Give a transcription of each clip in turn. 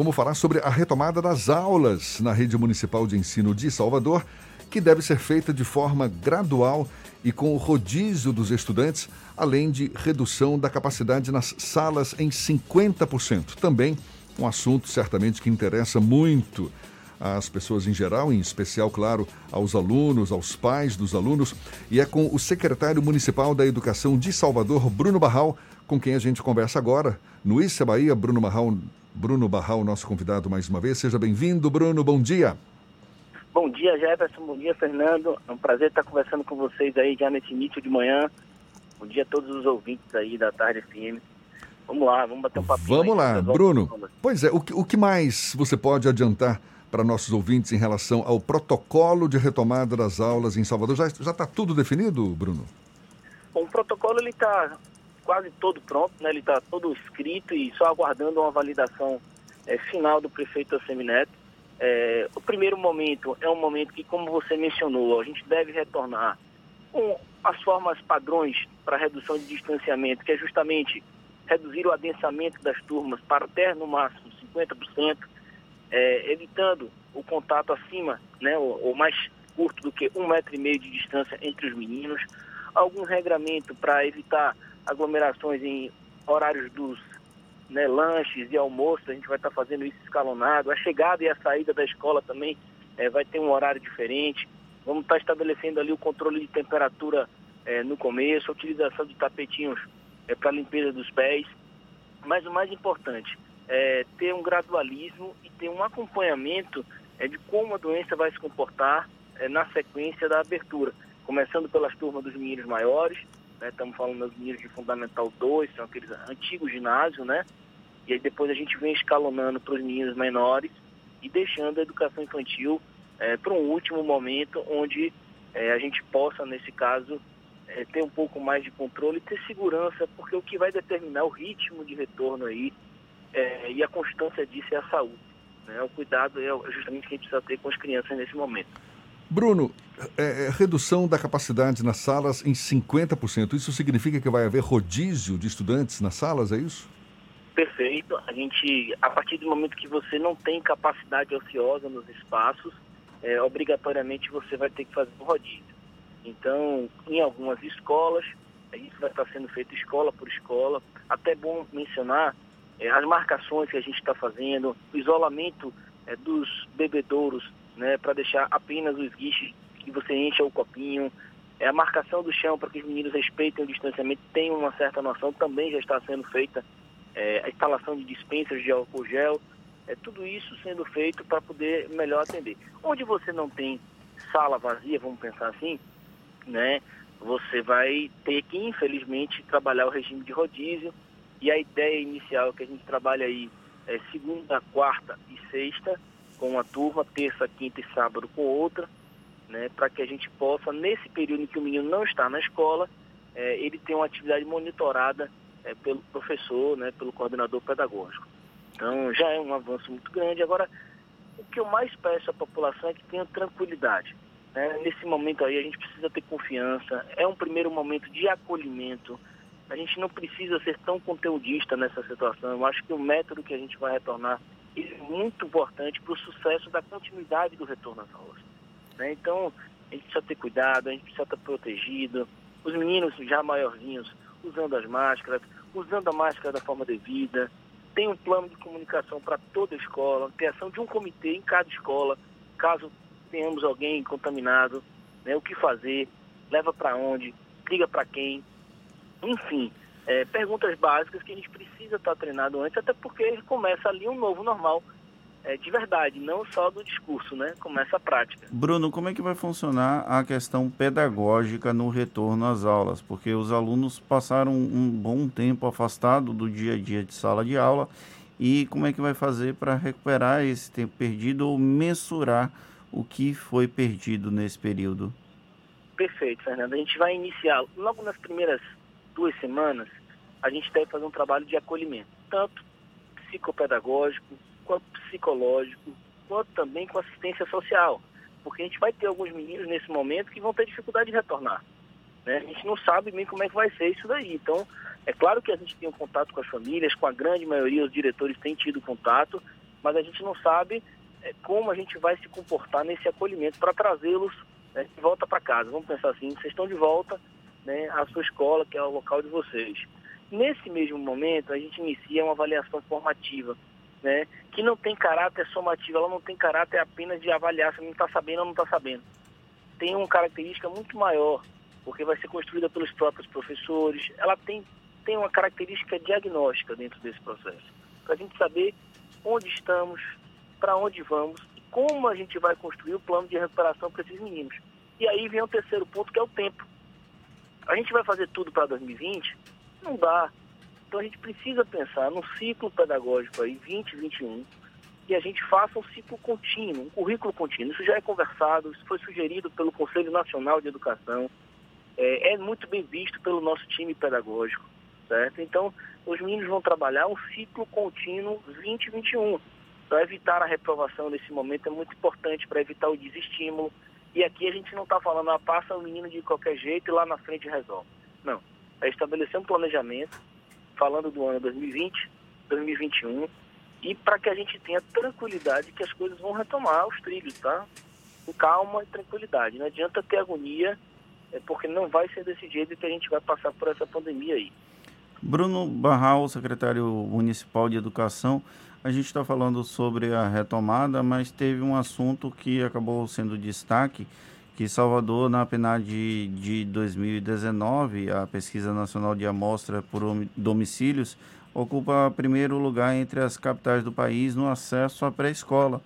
Vamos falar sobre a retomada das aulas na rede municipal de ensino de Salvador, que deve ser feita de forma gradual e com o rodízio dos estudantes, além de redução da capacidade nas salas em 50%. Também um assunto certamente que interessa muito às pessoas em geral, em especial, claro, aos alunos, aos pais dos alunos, e é com o secretário municipal da Educação de Salvador, Bruno Barral, com quem a gente conversa agora. No Issa Bahia, Bruno Barral, Bruno Barral, nosso convidado mais uma vez. Seja bem-vindo, Bruno, bom dia. Bom dia, Jefferson. Bom dia, Fernando. É um prazer estar conversando com vocês aí já nesse início de manhã. Bom dia a todos os ouvintes aí da Tarde FM. Vamos lá, vamos bater um papo. Vamos lá, Bruno. Pois é, o que, o que mais você pode adiantar para nossos ouvintes em relação ao protocolo de retomada das aulas em Salvador? Já está tudo definido, Bruno? Bom, o protocolo ele está quase todo pronto, né? ele está todo escrito e só aguardando uma validação é, final do prefeito Assemineto. É, o primeiro momento é um momento que, como você mencionou, a gente deve retornar com as formas padrões para redução de distanciamento, que é justamente reduzir o adensamento das turmas para até no máximo 50%, é, evitando o contato acima, né, ou, ou, mais curto do que um metro e meio de distância entre os meninos, algum regramento para evitar aglomerações em horários dos né, lanches e almoço, a gente vai estar fazendo isso escalonado. A chegada e a saída da escola também é, vai ter um horário diferente. Vamos estar estabelecendo ali o controle de temperatura é, no começo, a utilização de tapetinhos é, para limpeza dos pés. Mas o mais importante é ter um gradualismo e ter um acompanhamento é, de como a doença vai se comportar é, na sequência da abertura. Começando pelas turmas dos meninos maiores, né? Estamos falando dos meninos de Fundamental 2, são aqueles antigos ginásios, né? E aí depois a gente vem escalonando para os meninos menores e deixando a educação infantil é, para um último momento onde é, a gente possa, nesse caso, é, ter um pouco mais de controle e ter segurança, porque o que vai determinar o ritmo de retorno aí é, e a constância disso é a saúde. Né? O cuidado é justamente que a gente precisa ter com as crianças nesse momento. Bruno, é, é, redução da capacidade nas salas em 50%. Isso significa que vai haver rodízio de estudantes nas salas, é isso? Perfeito. A gente, a partir do momento que você não tem capacidade ociosa nos espaços, é, obrigatoriamente você vai ter que fazer um rodízio. Então, em algumas escolas, isso vai estar sendo feito escola por escola. Até bom mencionar é, as marcações que a gente está fazendo, o isolamento é, dos bebedouros né, para deixar apenas os guiches que você encha o copinho. É, a marcação do chão para que os meninos respeitem o distanciamento, tenham uma certa noção, também já está sendo feita é, a instalação de dispensas de álcool gel. É, tudo isso sendo feito para poder melhor atender. Onde você não tem sala vazia, vamos pensar assim, né, você vai ter que, infelizmente, trabalhar o regime de rodízio. E a ideia inicial que a gente trabalha aí é segunda, quarta e sexta, com uma turma, terça, quinta e sábado com outra, né, para que a gente possa, nesse período em que o menino não está na escola, é, ele ter uma atividade monitorada é, pelo professor, né, pelo coordenador pedagógico. Então já é um avanço muito grande. Agora, o que eu mais peço à população é que tenha tranquilidade. Né? Nesse momento aí a gente precisa ter confiança, é um primeiro momento de acolhimento. A gente não precisa ser tão conteudista nessa situação. Eu acho que o método que a gente vai retornar é muito importante para o sucesso da continuidade do retorno às aulas. Né? Então, a gente precisa ter cuidado, a gente precisa estar protegido. Os meninos já maiorzinhos usando as máscaras, usando a máscara da forma devida. Tem um plano de comunicação para toda a escola, criação de um comitê em cada escola, caso tenhamos alguém contaminado, né, o que fazer, leva para onde, liga para quem. Enfim, é, perguntas básicas que a gente precisa estar treinado antes, até porque começa ali um novo normal é, de verdade, não só do discurso, né? Começa a prática. Bruno, como é que vai funcionar a questão pedagógica no retorno às aulas? Porque os alunos passaram um bom tempo afastado do dia a dia de sala de aula e como é que vai fazer para recuperar esse tempo perdido ou mensurar o que foi perdido nesse período? Perfeito, Fernando. A gente vai iniciar logo nas primeiras duas semanas a gente deve fazer um trabalho de acolhimento, tanto psicopedagógico, quanto psicológico, quanto também com assistência social. Porque a gente vai ter alguns meninos nesse momento que vão ter dificuldade de retornar. Né? A gente não sabe bem como é que vai ser isso daí. Então, é claro que a gente tem um contato com as famílias, com a grande maioria, os diretores têm tido contato, mas a gente não sabe é, como a gente vai se comportar nesse acolhimento para trazê-los né, de volta para casa. Vamos pensar assim, vocês estão de volta né, à sua escola, que é o local de vocês. Nesse mesmo momento, a gente inicia uma avaliação formativa, né, que não tem caráter somativo, ela não tem caráter apenas de avaliar se não está sabendo ou não está sabendo. Tem uma característica muito maior, porque vai ser construída pelos próprios professores, ela tem, tem uma característica diagnóstica dentro desse processo, para a gente saber onde estamos, para onde vamos e como a gente vai construir o plano de recuperação para esses meninos. E aí vem o terceiro ponto, que é o tempo. A gente vai fazer tudo para 2020? Não dá. Então a gente precisa pensar num ciclo pedagógico aí, 2021, que a gente faça um ciclo contínuo, um currículo contínuo. Isso já é conversado, isso foi sugerido pelo Conselho Nacional de Educação, é, é muito bem visto pelo nosso time pedagógico, certo? Então, os meninos vão trabalhar um ciclo contínuo 2021. Para evitar a reprovação nesse momento é muito importante, para evitar o desestímulo. E aqui a gente não está falando, ah, passa o menino de qualquer jeito e lá na frente resolve. Não. É estabelecer um planejamento, falando do ano 2020, 2021, e para que a gente tenha tranquilidade que as coisas vão retomar os trilhos, tá? Com calma e tranquilidade. Não adianta ter agonia, é porque não vai ser desse jeito que a gente vai passar por essa pandemia aí. Bruno Barral, secretário municipal de Educação, a gente está falando sobre a retomada, mas teve um assunto que acabou sendo destaque, que Salvador, na PNAD de, de 2019, a Pesquisa Nacional de Amostra por Domicílios, ocupa primeiro lugar entre as capitais do país no acesso à pré-escola.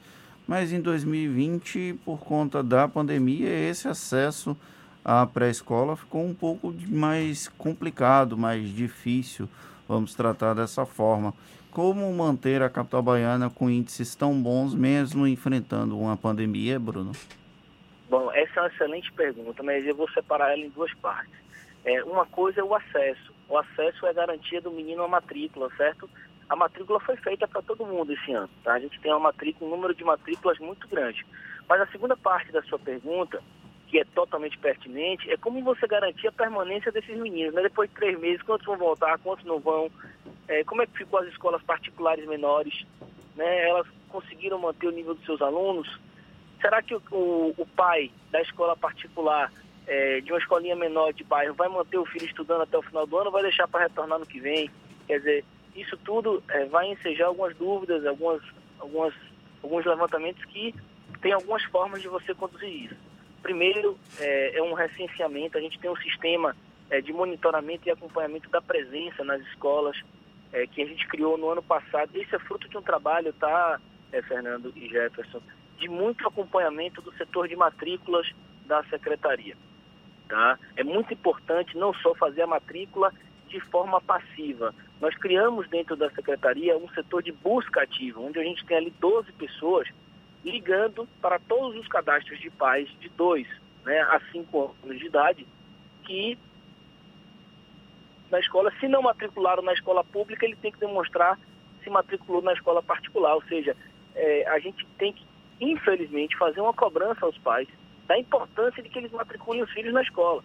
Mas em 2020, por conta da pandemia, esse acesso à pré-escola ficou um pouco mais complicado, mais difícil, vamos tratar dessa forma. Como manter a capital baiana com índices tão bons, mesmo enfrentando uma pandemia, Bruno? Bom, essa é uma excelente pergunta, mas eu vou separar ela em duas partes. É, uma coisa é o acesso. O acesso é a garantia do menino à matrícula, certo? A matrícula foi feita para todo mundo esse ano, tá? A gente tem uma matrícula, um número de matrículas muito grande. Mas a segunda parte da sua pergunta que é totalmente pertinente, é como você garantir a permanência desses meninos. Né? Depois de três meses, quantos vão voltar, quantos não vão, é, como é que ficou as escolas particulares menores, né? elas conseguiram manter o nível dos seus alunos? Será que o, o, o pai da escola particular, é, de uma escolinha menor de bairro, vai manter o filho estudando até o final do ano ou vai deixar para retornar no que vem? Quer dizer, isso tudo é, vai ensejar algumas dúvidas, algumas, algumas, alguns levantamentos que tem algumas formas de você conduzir isso. Primeiro, é, é um recenseamento, a gente tem um sistema é, de monitoramento e acompanhamento da presença nas escolas é, que a gente criou no ano passado. Esse é fruto de um trabalho, tá, é, Fernando e Jefferson, de muito acompanhamento do setor de matrículas da secretaria. Tá? É muito importante não só fazer a matrícula de forma passiva. Nós criamos dentro da secretaria um setor de busca ativa, onde a gente tem ali 12 pessoas ligando para todos os cadastros de pais de 2 né, a 5 anos de idade que na escola, se não matricularam na escola pública, ele tem que demonstrar se matriculou na escola particular. Ou seja, é, a gente tem que, infelizmente, fazer uma cobrança aos pais da importância de que eles matriculem os filhos na escola.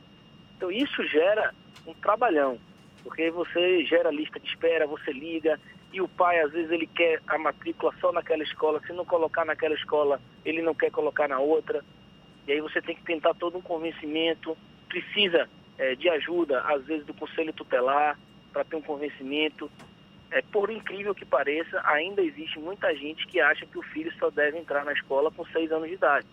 Então isso gera um trabalhão, porque você gera lista de espera, você liga, e o pai às vezes ele quer a matrícula só naquela escola, se não colocar naquela escola, ele não quer colocar na outra. E aí você tem que tentar todo um convencimento, precisa é, de ajuda, às vezes, do conselho tutelar, para ter um convencimento. É, por incrível que pareça, ainda existe muita gente que acha que o filho só deve entrar na escola com seis anos de idade.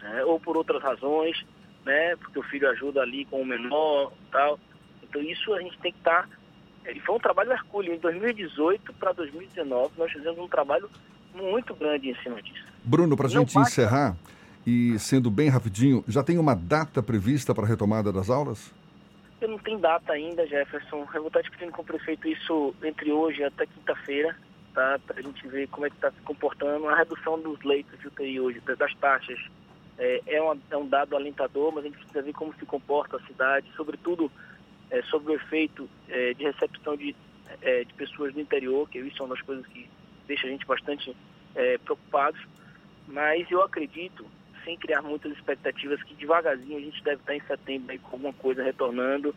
Né? Ou por outras razões, né? porque o filho ajuda ali com o menor tal. Então isso a gente tem que estar tá ele foi um trabalho hercúleo. Em 2018 para 2019, nós fizemos um trabalho muito grande em cima disso. Bruno, para a gente basta... encerrar, e sendo bem rapidinho, já tem uma data prevista para a retomada das aulas? Eu não tenho data ainda, Jefferson. Eu vou estar discutindo com o prefeito isso entre hoje até quinta-feira, tá? para a gente ver como é que está se comportando. A redução dos leitos de UTI hoje, das taxas, é, é, uma, é um dado alentador, mas a gente precisa ver como se comporta a cidade, sobretudo é, sobre o efeito é, de recepção de, é, de pessoas do interior, que isso é uma das coisas que deixa a gente bastante é, preocupados. Mas eu acredito, sem criar muitas expectativas, que devagarzinho a gente deve estar em setembro aí com alguma coisa retornando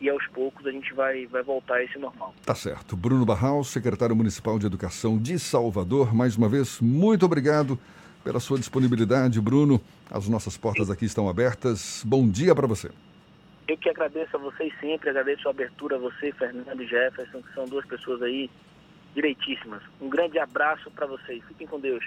e aos poucos a gente vai, vai voltar a esse normal. Tá certo. Bruno Barral, secretário municipal de Educação de Salvador, mais uma vez, muito obrigado pela sua disponibilidade, Bruno. As nossas portas aqui estão abertas. Bom dia para você. Eu que agradeço a vocês sempre, agradeço a abertura a você, Fernando e Jefferson, que são duas pessoas aí direitíssimas. Um grande abraço para vocês. Fiquem com Deus.